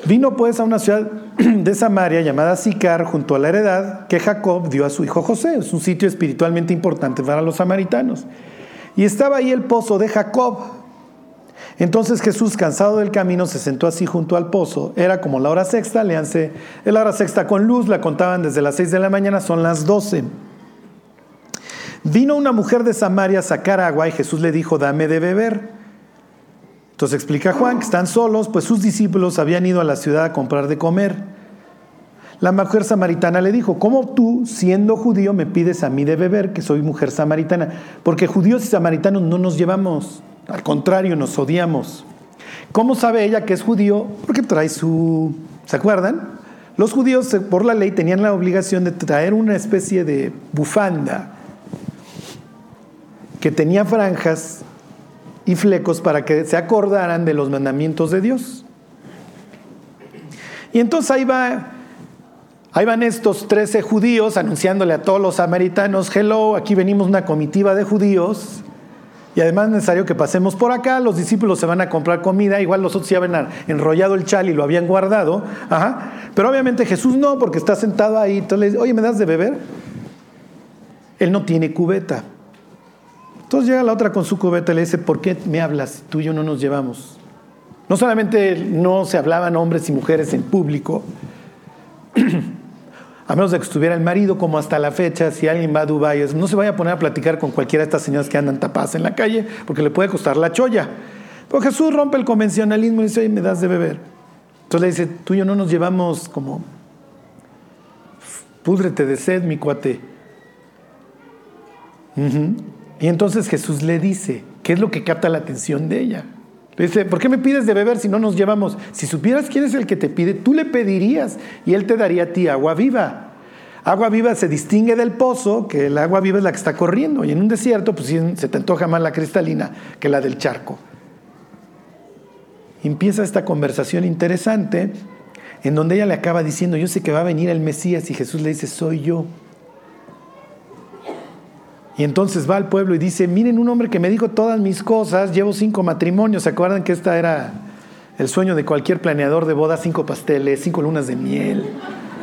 [SPEAKER 1] vino pues a una ciudad de Samaria llamada Sicar, junto a la heredad que Jacob dio a su hijo José. Es un sitio espiritualmente importante para los samaritanos. Y estaba ahí el pozo de Jacob. Entonces Jesús, cansado del camino, se sentó así junto al pozo. Era como la hora sexta, leanse, la hora sexta con luz, la contaban desde las seis de la mañana, son las doce. Vino una mujer de Samaria a sacar agua y Jesús le dijo, dame de beber. Entonces explica Juan que están solos, pues sus discípulos habían ido a la ciudad a comprar de comer. La mujer samaritana le dijo, ¿cómo tú, siendo judío, me pides a mí de beber, que soy mujer samaritana? Porque judíos y samaritanos no nos llevamos, al contrario, nos odiamos. ¿Cómo sabe ella que es judío? Porque trae su... ¿Se acuerdan? Los judíos, eh, por la ley, tenían la obligación de traer una especie de bufanda que tenía franjas y flecos para que se acordaran de los mandamientos de Dios. Y entonces ahí va, ahí van estos 13 judíos anunciándole a todos los samaritanos, hello, aquí venimos una comitiva de judíos. Y además es necesario que pasemos por acá, los discípulos se van a comprar comida, igual los otros ya habían enrollado el chal y lo habían guardado, Ajá. pero obviamente Jesús no, porque está sentado ahí, entonces le dice, oye, ¿me das de beber? Él no tiene cubeta. Entonces llega la otra con su cubeta y le dice, ¿por qué me hablas? Tú y yo no nos llevamos. No solamente no se hablaban hombres y mujeres en público, a menos de que estuviera el marido, como hasta la fecha, si alguien va a Dubái, no se vaya a poner a platicar con cualquiera de estas señoras que andan tapadas en la calle, porque le puede costar la cholla. Pero Jesús rompe el convencionalismo y dice, oye, me das de beber. Entonces le dice, tú y yo no nos llevamos como, púdrete de sed, mi cuate. Y entonces Jesús le dice, ¿qué es lo que capta la atención de ella? Le dice, ¿por qué me pides de beber si no nos llevamos? Si supieras quién es el que te pide, tú le pedirías y él te daría a ti agua viva. Agua viva se distingue del pozo, que el agua viva es la que está corriendo. Y en un desierto, pues se te antoja más la cristalina que la del charco. Empieza esta conversación interesante en donde ella le acaba diciendo, yo sé que va a venir el Mesías y Jesús le dice, soy yo. Y entonces va al pueblo y dice, miren un hombre que me dijo todas mis cosas, llevo cinco matrimonios, ¿se acuerdan que esta era el sueño de cualquier planeador de bodas? Cinco pasteles, cinco lunas de miel,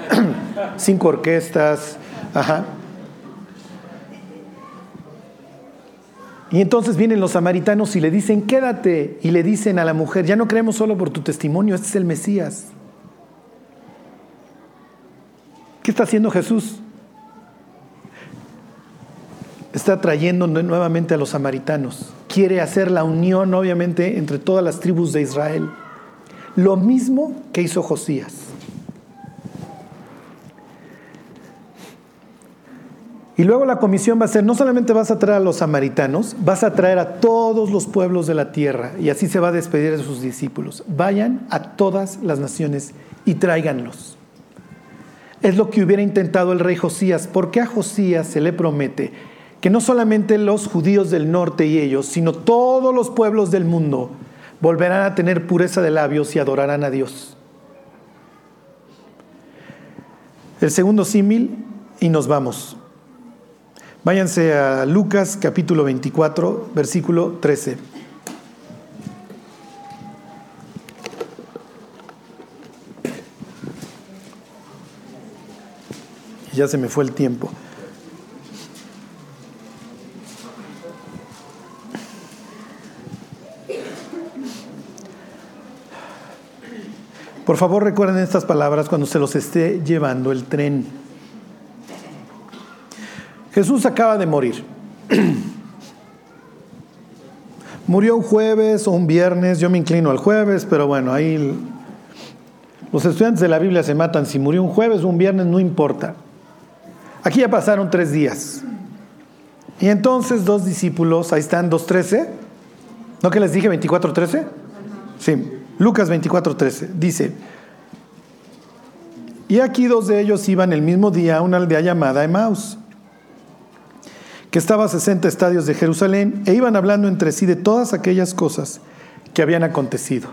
[SPEAKER 1] cinco orquestas, ajá. Y entonces vienen los samaritanos y le dicen, quédate. Y le dicen a la mujer, ya no creemos solo por tu testimonio, este es el Mesías. ¿Qué está haciendo Jesús? Está trayendo nuevamente a los samaritanos. Quiere hacer la unión, obviamente, entre todas las tribus de Israel. Lo mismo que hizo Josías. Y luego la comisión va a ser, no solamente vas a traer a los samaritanos, vas a traer a todos los pueblos de la tierra. Y así se va a despedir de sus discípulos. Vayan a todas las naciones y tráiganlos. Es lo que hubiera intentado el rey Josías. porque a Josías se le promete que no solamente los judíos del norte y ellos, sino todos los pueblos del mundo volverán a tener pureza de labios y adorarán a Dios. El segundo símil y nos vamos. Váyanse a Lucas capítulo 24, versículo 13. Ya se me fue el tiempo. Por favor recuerden estas palabras cuando se los esté llevando el tren. Jesús acaba de morir. Murió un jueves o un viernes, yo me inclino al jueves, pero bueno, ahí los estudiantes de la Biblia se matan si murió un jueves o un viernes, no importa. Aquí ya pasaron tres días. Y entonces dos discípulos, ahí están, 2.13. ¿No que les dije 24.13? Sí. Lucas 24:13 dice, Y aquí dos de ellos iban el mismo día a una aldea llamada Emaus, que estaba a 60 estadios de Jerusalén, e iban hablando entre sí de todas aquellas cosas que habían acontecido.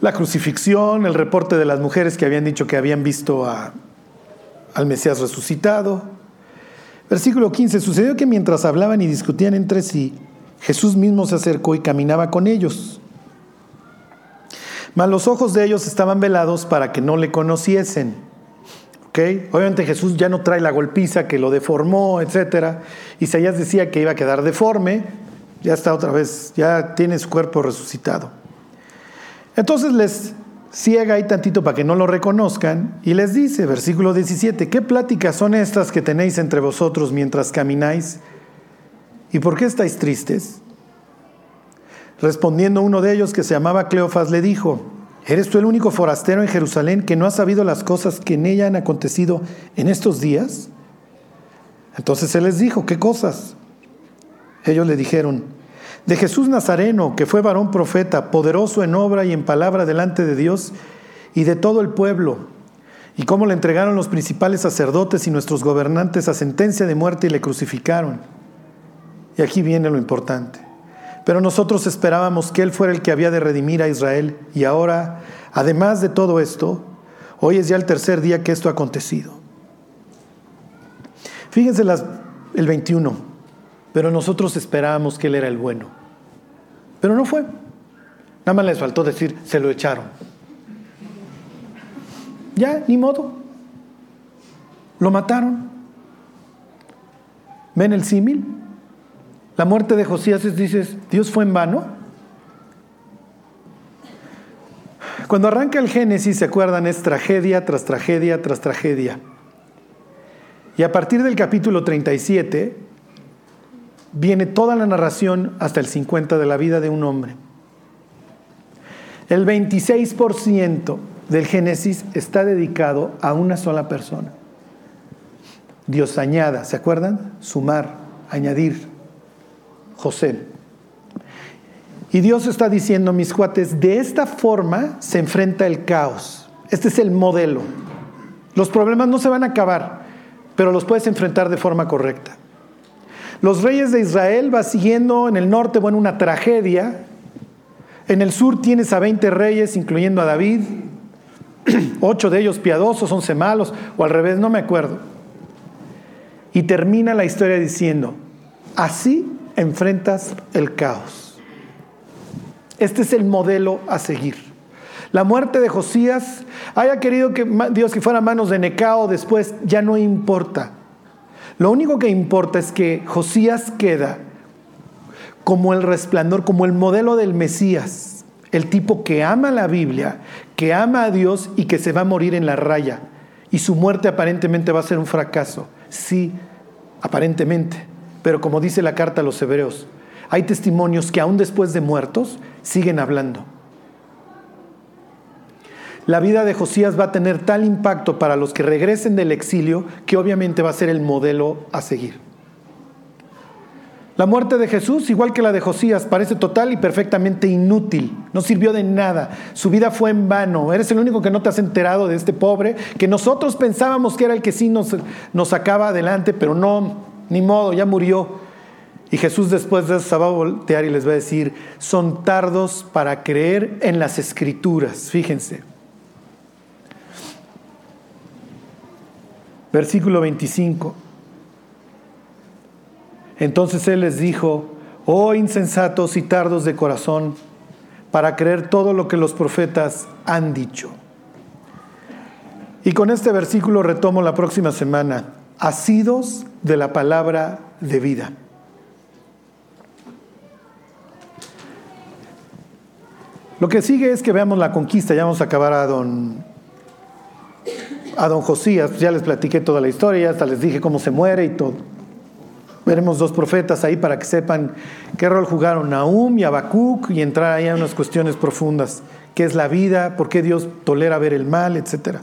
[SPEAKER 1] La crucifixión, el reporte de las mujeres que habían dicho que habían visto al Mesías resucitado. Versículo 15, sucedió que mientras hablaban y discutían entre sí, Jesús mismo se acercó y caminaba con ellos. Mas los ojos de ellos estaban velados para que no le conociesen. ¿Okay? Obviamente Jesús ya no trae la golpiza que lo deformó, etc. Isaías decía que iba a quedar deforme, ya está otra vez, ya tiene su cuerpo resucitado. Entonces les ciega ahí tantito para que no lo reconozcan y les dice, versículo 17, ¿qué pláticas son estas que tenéis entre vosotros mientras camináis? ¿Y por qué estáis tristes? Respondiendo uno de ellos que se llamaba Cleofas le dijo, ¿eres tú el único forastero en Jerusalén que no ha sabido las cosas que en ella han acontecido en estos días? Entonces él les dijo, ¿qué cosas? Ellos le dijeron, de Jesús Nazareno, que fue varón profeta, poderoso en obra y en palabra delante de Dios y de todo el pueblo, y cómo le entregaron los principales sacerdotes y nuestros gobernantes a sentencia de muerte y le crucificaron. Y aquí viene lo importante. Pero nosotros esperábamos que Él fuera el que había de redimir a Israel, y ahora, además de todo esto, hoy es ya el tercer día que esto ha acontecido. Fíjense el 21 pero nosotros esperábamos que Él era el bueno. Pero no fue. Nada más les faltó decir, se lo echaron. Ya, ni modo. Lo mataron. ¿Ven el símil? La muerte de Josías dices, Dios fue en vano. Cuando arranca el Génesis, se acuerdan, es tragedia tras tragedia tras tragedia. Y a partir del capítulo 37, viene toda la narración hasta el 50 de la vida de un hombre. El 26% del Génesis está dedicado a una sola persona. Dios añada, ¿se acuerdan? Sumar, añadir, José. Y Dios está diciendo, mis cuates, de esta forma se enfrenta el caos. Este es el modelo. Los problemas no se van a acabar, pero los puedes enfrentar de forma correcta. Los reyes de Israel va siguiendo en el norte, bueno, una tragedia. En el sur tienes a 20 reyes, incluyendo a David. Ocho de ellos piadosos, once malos, o al revés, no me acuerdo. Y termina la historia diciendo, así enfrentas el caos. Este es el modelo a seguir. La muerte de Josías, haya querido que Dios que fuera manos de Necao después, ya no importa. Lo único que importa es que Josías queda como el resplandor, como el modelo del Mesías, el tipo que ama la Biblia, que ama a Dios y que se va a morir en la raya. Y su muerte aparentemente va a ser un fracaso. Sí, aparentemente. Pero como dice la carta a los hebreos, hay testimonios que aún después de muertos siguen hablando la vida de Josías va a tener tal impacto para los que regresen del exilio que obviamente va a ser el modelo a seguir. La muerte de Jesús, igual que la de Josías, parece total y perfectamente inútil. No sirvió de nada. Su vida fue en vano. Eres el único que no te has enterado de este pobre, que nosotros pensábamos que era el que sí nos, nos sacaba adelante, pero no, ni modo, ya murió. Y Jesús después de eso va a voltear y les va a decir, son tardos para creer en las escrituras. Fíjense. Versículo 25. Entonces él les dijo, oh insensatos y tardos de corazón, para creer todo lo que los profetas han dicho. Y con este versículo retomo la próxima semana, asidos de la palabra de vida. Lo que sigue es que veamos la conquista, ya vamos a acabar a don a don Josías, ya les platiqué toda la historia, hasta les dije cómo se muere y todo. Veremos dos profetas ahí para que sepan qué rol jugaron Nahum y Habacuc y entrar ahí a unas cuestiones profundas. ¿Qué es la vida? ¿Por qué Dios tolera ver el mal? Etcétera.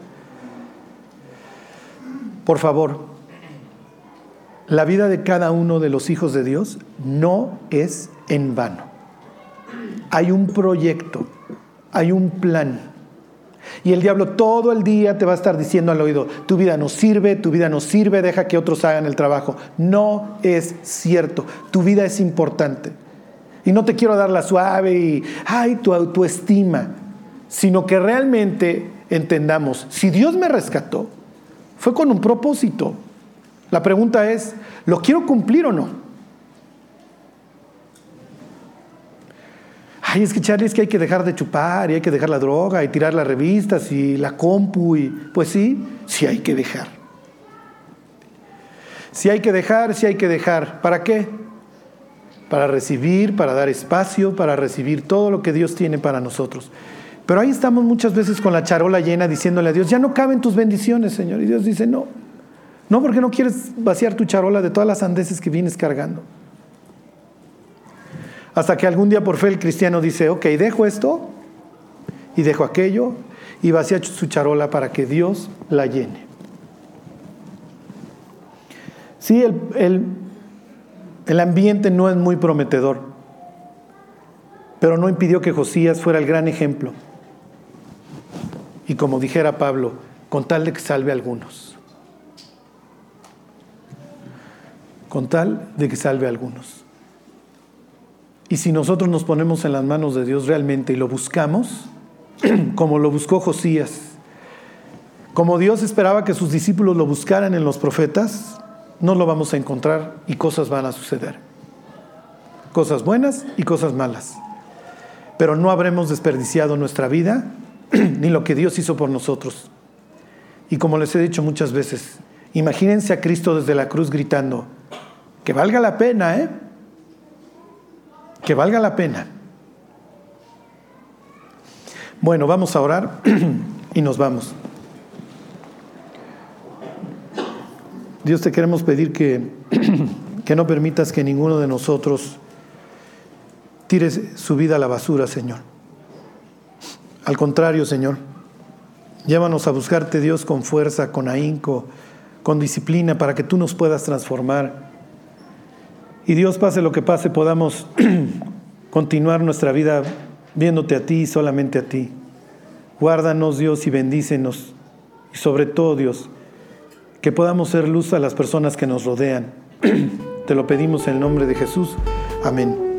[SPEAKER 1] Por favor, la vida de cada uno de los hijos de Dios no es en vano. Hay un proyecto, hay un plan Y el diablo todo el día te va a estar diciendo al oído, tu vida no sirve, tu vida no sirve, deja que otros hagan el trabajo. No es cierto, tu vida es importante. Y no te quiero dar la suave y, ay, tu autoestima, sino que realmente entendamos, si Dios me rescató, fue con un propósito. La pregunta es, ¿lo quiero cumplir o no? Ay, es que Charlie, es que hay que dejar de chupar y hay que dejar la droga y tirar las revistas y la compu y pues sí, sí hay que dejar. Sí hay que dejar, sí hay que dejar. ¿Para qué? Para recibir, para dar espacio, para recibir todo lo que Dios tiene para nosotros. Pero ahí estamos muchas veces con la charola llena diciéndole a Dios, ya no caben tus bendiciones, Señor. Y Dios dice, no, no porque no quieres vaciar tu charola de todas las andeses que vienes cargando. Hasta que algún día por fe el cristiano dice, ok, dejo esto y dejo aquello y vacía su charola para que Dios la llene. Sí, el, el, el ambiente no es muy prometedor, pero no impidió que Josías fuera el gran ejemplo. Y como dijera Pablo, con tal de que salve a algunos. Con tal de que salve a algunos. Y si nosotros nos ponemos en las manos de Dios realmente y lo buscamos, como lo buscó Josías, como Dios esperaba que sus discípulos lo buscaran en los profetas, no lo vamos a encontrar y cosas van a suceder. Cosas buenas y cosas malas. Pero no habremos desperdiciado nuestra vida ni lo que Dios hizo por nosotros. Y como les he dicho muchas veces, imagínense a Cristo desde la cruz gritando, que valga la pena, ¿eh? que valga la pena. Bueno, vamos a orar y nos vamos. Dios te queremos pedir que, que no permitas que ninguno de nosotros tire su vida a la basura, Señor. Al contrario, Señor, llévanos a buscarte, Dios, con fuerza, con ahínco, con disciplina, para que tú nos puedas transformar y Dios, pase lo que pase, podamos continuar nuestra vida viéndote a ti y solamente a ti. Guárdanos, Dios, y bendícenos. Y sobre todo, Dios, que podamos ser luz a las personas que nos rodean. Te lo pedimos en el nombre de Jesús. Amén.